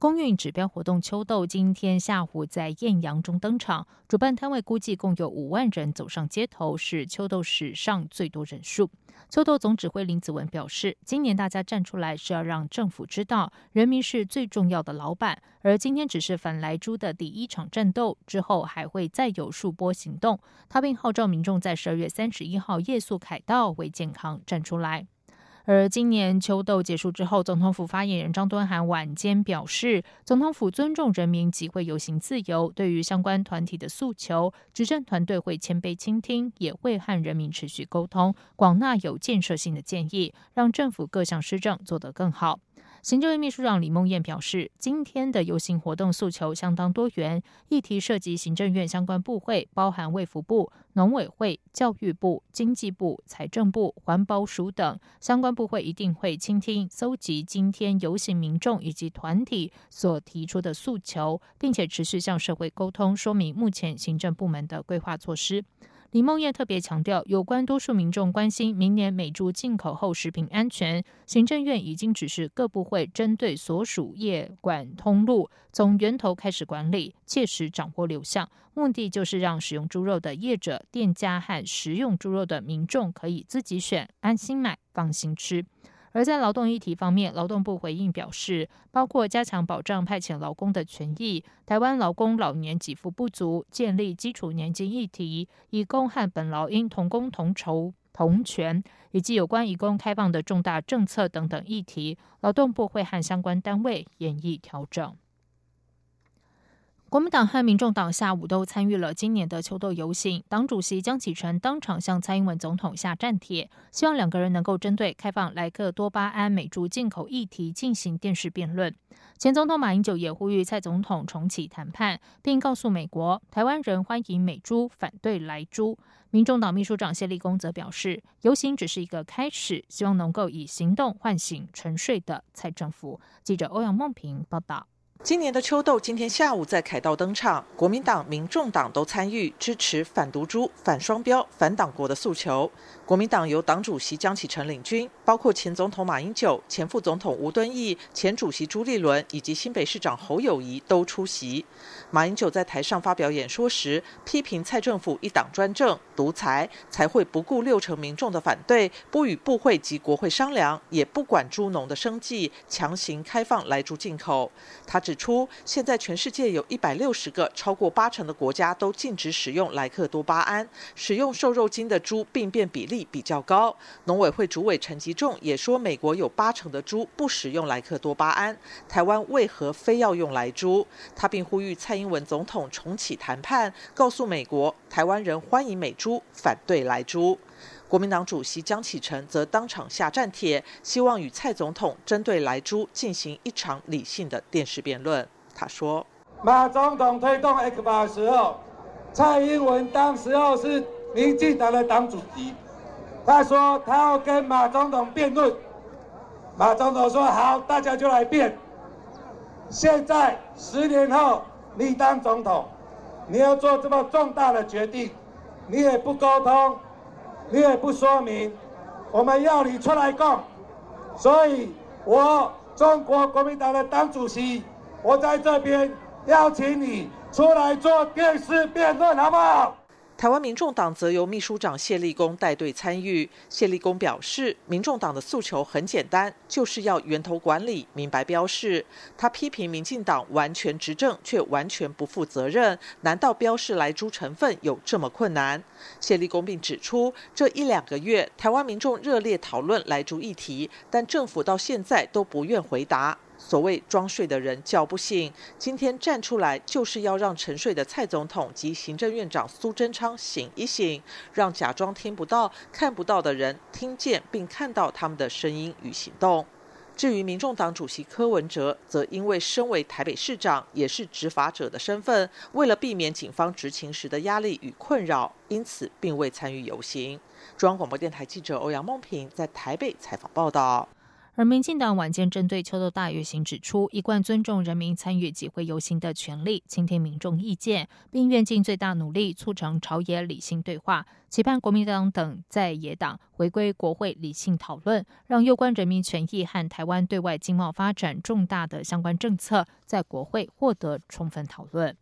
公运指标活动秋豆今天下午在艳阳中登场，主办摊位估计共有五万人走上街头，是秋豆史上最多人数。秋豆总指挥林子文表示，今年大家站出来是要让政府知道，人民是最重要的老板，而今天只是反来猪的第一场战斗，之后还会再有数波行动。他并号召民众在十二月三十一号夜宿凯道为健康站出来。而今年秋斗结束之后，总统府发言人张敦涵晚间表示，总统府尊重人民集会游行自由，对于相关团体的诉求，执政团队会谦卑倾听，也会和人民持续沟通，广纳有建设性的建议，让政府各项施政做得更好。行政院秘书长李梦燕表示，今天的游行活动诉求相当多元，议题涉及行政院相关部会，包含卫福部、农委会、教育部、经济部、财政部、环保署等相关部会，一定会倾听、搜集今天游行民众以及团体所提出的诉求，并且持续向社会沟通，说明目前行政部门的规划措施。李梦燕特别强调，有关多数民众关心明年美猪进口后食品安全，行政院已经指示各部会针对所属业管通路，从源头开始管理，切实掌握流向，目的就是让使用猪肉的业者、店家和食用猪肉的民众可以自己选，安心买，放心吃。而在劳动议题方面，劳动部回应表示，包括加强保障派遣劳工的权益、台湾劳工老年给付不足、建立基础年金议题、以工和本劳应同工同酬同权，以及有关以工开放的重大政策等等议题，劳动部会和相关单位演绎调整。国民党和民众党下午都参与了今年的秋斗游行，党主席江启臣当场向蔡英文总统下战帖，希望两个人能够针对开放莱克多巴胺美猪进口议题进行电视辩论。前总统马英九也呼吁蔡总统重启谈判，并告诉美国，台湾人欢迎美猪，反对莱猪。民众党秘书长谢立功则表示，游行只是一个开始，希望能够以行动唤醒沉睡的蔡政府。记者欧阳梦平报道。今年的秋斗今天下午在凯道登场，国民党、民众党都参与支持反毒株、反双标、反党国的诉求。国民党由党主席江启臣领军，包括前总统马英九、前副总统吴敦义、前主席朱立伦以及新北市长侯友谊都出席。马英九在台上发表演说时，批评蔡政府一党专政、独裁，才会不顾六成民众的反对，不与部会及国会商量，也不管猪农的生计，强行开放来猪进口。他指出，现在全世界有一百六十个，超过八成的国家都禁止使用莱克多巴胺，使用瘦肉精的猪病变比例比较高。农委会主委陈吉仲也说，美国有八成的猪不使用莱克多巴胺，台湾为何非要用莱猪？他并呼吁蔡英文总统重启谈判，告诉美国，台湾人欢迎美猪，反对莱猪。国民党主席江启臣则当场下战帖，希望与蔡总统针对莱猪进行一场理性的电视辩论。他说：“马总统推动 X 八的时候，蔡英文当时候是民进党的党主席，他说他要跟马总统辩论。马总统说好，大家就来辩。现在十年后你当总统，你要做这么重大的决定，你也不沟通。”你也不说明，我们要你出来讲，所以我中国国民党的党主席，我在这边邀请你出来做电视辩论，好不好？台湾民众党则由秘书长谢立功带队参与。谢立功表示，民众党的诉求很简单，就是要源头管理、明白标示。他批评民进党完全执政却完全不负责任，难道标示来猪成分有这么困难？谢立功并指出，这一两个月台湾民众热烈讨论来猪议题，但政府到现在都不愿回答。所谓装睡的人叫不醒，今天站出来就是要让沉睡的蔡总统及行政院长苏贞昌醒一醒，让假装听不到、看不到的人听见并看到他们的声音与行动。至于民众党主席柯文哲，则因为身为台北市长，也是执法者的身份，为了避免警方执勤时的压力与困扰，因此并未参与游行。中央广播电台记者欧阳梦平在台北采访报道。而民进党晚间针对秋豆大游行指出，一贯尊重人民参与集会游行的权利，倾听民众意见，并愿尽最大努力促成朝野理性对话，期盼国民党等在野党回归国会理性讨论，让有关人民权益和台湾对外经贸发展重大的相关政策在国会获得充分讨论。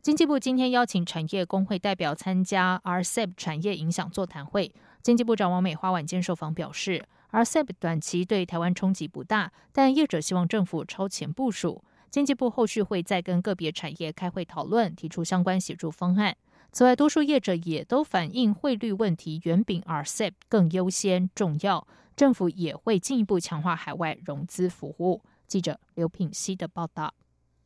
经济部今天邀请产业工会代表参加 RCEP 产业影响座谈会，经济部长王美花晚间受访表示。RCEP 短期对台湾冲击不大，但业者希望政府超前部署。经济部后续会再跟个别产业开会讨论，提出相关协助方案。此外，多数业者也都反映汇率问题远比 RCEP 更优先重要，政府也会进一步强化海外融资服务。记者刘品希的报道：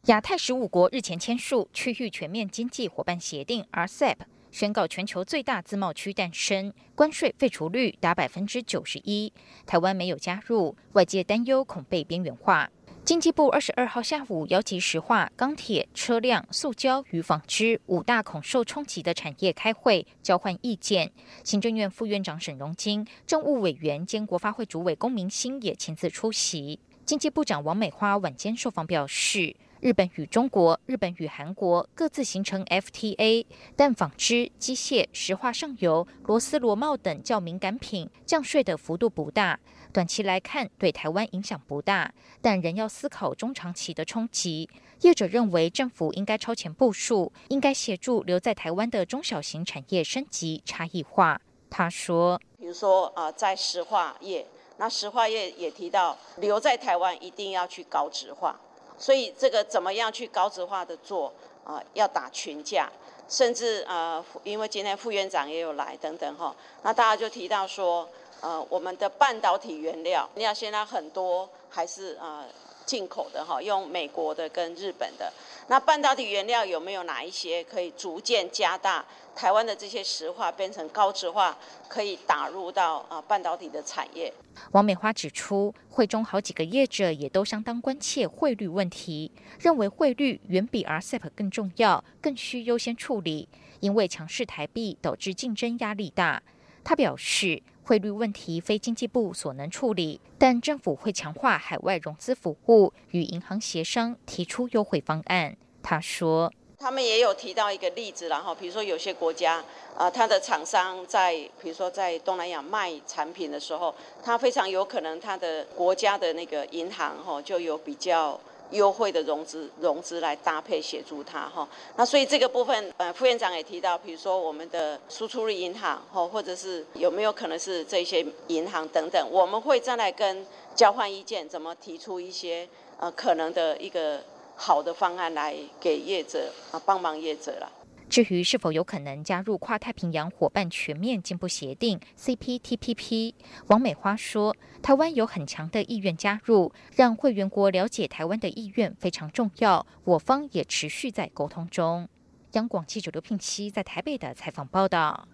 亚太十五国日前签署区域全面经济伙伴协定 RCEP。宣告全球最大自贸区诞生，关税废除率达百分之九十一。台湾没有加入，外界担忧恐被边缘化。经济部二十二号下午邀集石化、钢铁、车辆、塑胶与纺织五大恐受冲击的产业开会，交换意见。行政院副院长沈荣金、政务委员兼国发会主委龚明鑫也亲自出席。经济部长王美花晚间受访表示。日本与中国、日本与韩国各自形成 FTA，但纺织、机械、石化、上游、螺丝、螺帽等较敏感品降税的幅度不大，短期来看对台湾影响不大，但仍要思考中长期的冲击。业者认为政府应该超前部署，应该协助留在台湾的中小型产业升级差异化。他说：“比如说啊，在石化业，那石化业也提到留在台湾一定要去高值化。”所以这个怎么样去高质化的做啊？要打群架，甚至啊，因为今天副院长也有来等等哈，那大家就提到说，呃，我们的半导体原料，你要现在很多还是啊进口的哈，用美国的跟日本的。那半导体原料有没有哪一些可以逐渐加大台湾的这些石化变成高值化，可以打入到啊半导体的产业？王美花指出，会中好几个业者也都相当关切汇率问题，认为汇率远比 RCEP 更重要，更需优先处理，因为强势台币导致竞争压力大。他表示，汇率问题非经济部所能处理，但政府会强化海外融资服务，与银行协商，提出优惠方案。他说，他们也有提到一个例子，然后比如说有些国家，啊，他的厂商在比如说在东南亚卖产品的时候，他非常有可能他的国家的那个银行哈就有比较。优惠的融资融资来搭配协助他哈，那所以这个部分呃副院长也提到，比如说我们的输出率银行哈，或者是有没有可能是这些银行等等，我们会再来跟交换意见，怎么提出一些呃可能的一个好的方案来给业者啊帮忙业者了。至于是否有可能加入跨太平洋伙伴全面进步协定 （CPTPP），王美花说：“台湾有很强的意愿加入，让会员国了解台湾的意愿非常重要。我方也持续在沟通中。”央广记者刘聘熙在台北的采访报道。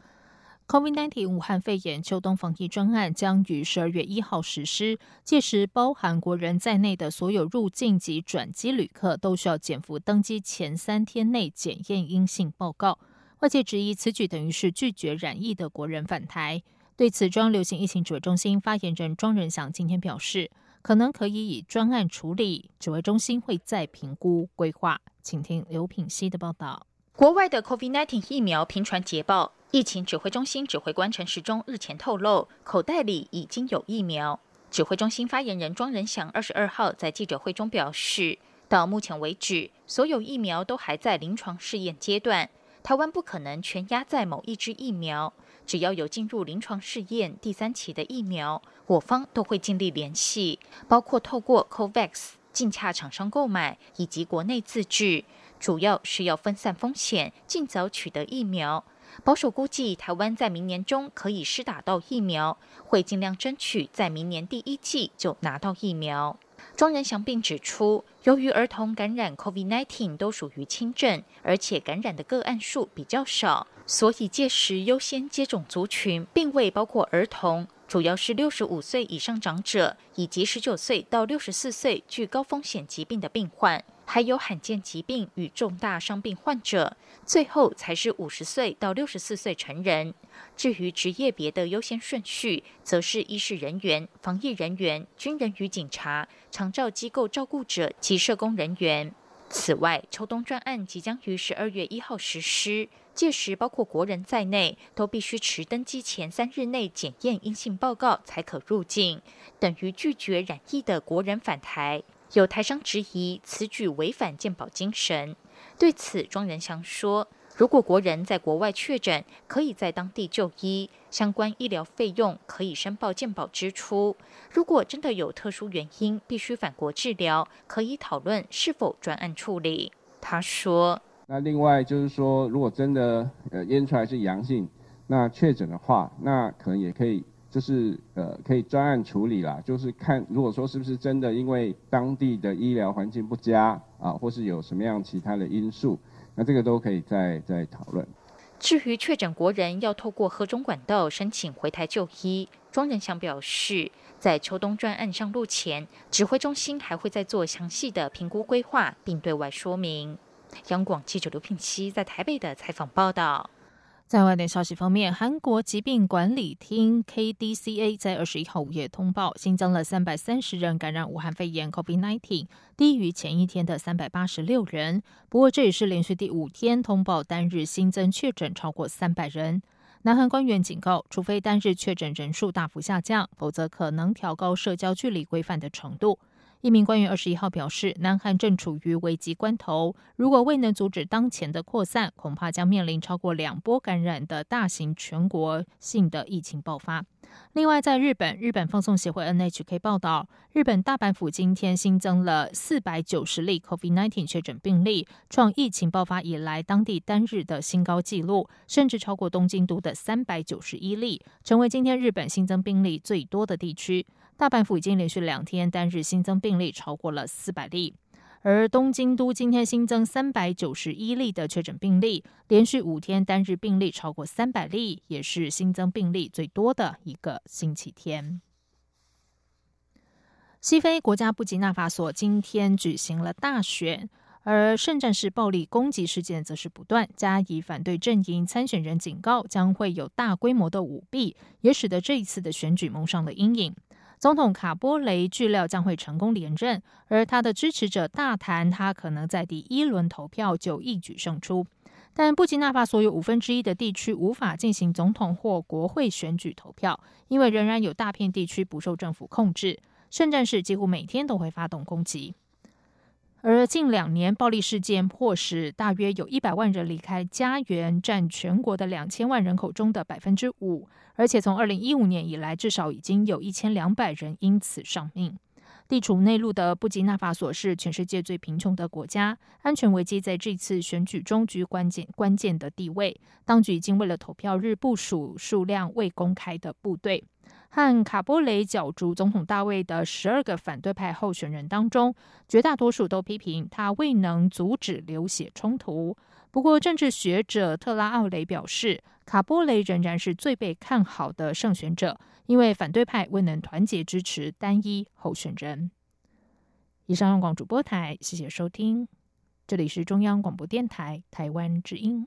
COVID-19 武汉肺炎秋冬防疫专案将于十二月一号实施，届时包含国人在内的所有入境及转机旅客都需要减服登机前三天内检验阴性报告。外界质疑此举等于是拒绝染疫的国人返台。对此，中央流行疫情指挥中心发言人庄仁祥今天表示，可能可以以专案处理，指挥中心会再评估规划。请听刘品熙的报道。国外的 COVID-19 疫苗频传捷报。疫情指挥中心指挥官陈时中日前透露，口袋里已经有疫苗。指挥中心发言人庄仁祥二十二号在记者会中表示，到目前为止，所有疫苗都还在临床试验阶段，台湾不可能全压在某一支疫苗。只要有进入临床试验第三期的疫苗，我方都会尽力联系，包括透过 COVAX 进洽厂商购买，以及国内自制，主要是要分散风险，尽早取得疫苗。保守估计，台湾在明年中可以施打到疫苗，会尽量争取在明年第一季就拿到疫苗。庄仁祥并指出，由于儿童感染 COVID-19 都属于轻症，而且感染的个案数比较少，所以届时优先接种族群并未包括儿童。主要是六十五岁以上长者，以及十九岁到六十四岁具高风险疾病的病患，还有罕见疾病与重大伤病患者。最后才是五十岁到六十四岁成人。至于职业别的优先顺序，则是医事人员、防疫人员、军人与警察、长照机构照顾者及社工人员。此外，秋冬专案即将于十二月一号实施，届时包括国人在内，都必须持登机前三日内检验阴性报告才可入境，等于拒绝染疫的国人返台。有台商质疑此举违反健保精神。对此，庄仁祥说：“如果国人在国外确诊，可以在当地就医，相关医疗费用可以申报健保支出。如果真的有特殊原因必须返国治疗，可以讨论是否专案处理。”他说：“那另外就是说，如果真的呃验出来是阳性，那确诊的话，那可能也可以。”就是呃，可以专案处理啦。就是看，如果说是不是真的因为当地的医疗环境不佳啊，或是有什么样其他的因素，那这个都可以再再讨论。至于确诊国人要透过何种管道申请回台就医，庄仁祥表示，在秋冬专案上路前，指挥中心还会再做详细的评估规划，并对外说明。央广记者刘聘熙在台北的采访报道。在外电消息方面，韩国疾病管理厅 KDCA 在二十一号午夜通报，新增了三百三十人感染武汉肺炎 COVID-19，低于前一天的三百八十六人。不过，这也是连续第五天通报单日新增确诊超过三百人。南韩官员警告，除非单日确诊人数大幅下降，否则可能调高社交距离规范的程度。一名官员二十一号表示，南韩正处于危急关头，如果未能阻止当前的扩散，恐怕将面临超过两波感染的大型全国性的疫情爆发。另外，在日本，日本放送协会 NHK 报道，日本大阪府今天新增了四百九十例 COVID-19 确诊病例，创疫情爆发以来当地单日的新高纪录，甚至超过东京都的三百九十一例，成为今天日本新增病例最多的地区。大阪府已经连续两天单日新增病例超过了四百例，而东京都今天新增三百九十一例的确诊病例，连续五天单日病例超过三百例，也是新增病例最多的一个星期天。西非国家布吉纳法索今天举行了大选，而圣战士暴力攻击事件则是不断，加以反对阵营参选人警告将会有大规模的舞弊，也使得这一次的选举蒙上了阴影。总统卡波雷据料将会成功连任，而他的支持者大谈他可能在第一轮投票就一举胜出。但布吉纳法所有五分之一的地区无法进行总统或国会选举投票，因为仍然有大片地区不受政府控制。圣战士几乎每天都会发动攻击。而近两年暴力事件迫使大约有一百万人离开家园，占全国的两千万人口中的百分之五。而且从二零一五年以来，至少已经有一千两百人因此丧命。地处内陆的布吉纳法索是全世界最贫穷的国家，安全危机在这次选举中居关键关键的地位。当局已经为了投票日部署数量未公开的部队。和卡波雷角逐总统大位的十二个反对派候选人当中，绝大多数都批评他未能阻止流血冲突。不过，政治学者特拉奥雷表示，卡波雷仍然是最被看好的胜选者，因为反对派未能团结支持单一候选人。以上，用广主播台，谢谢收听，这里是中央广播电台台湾之音。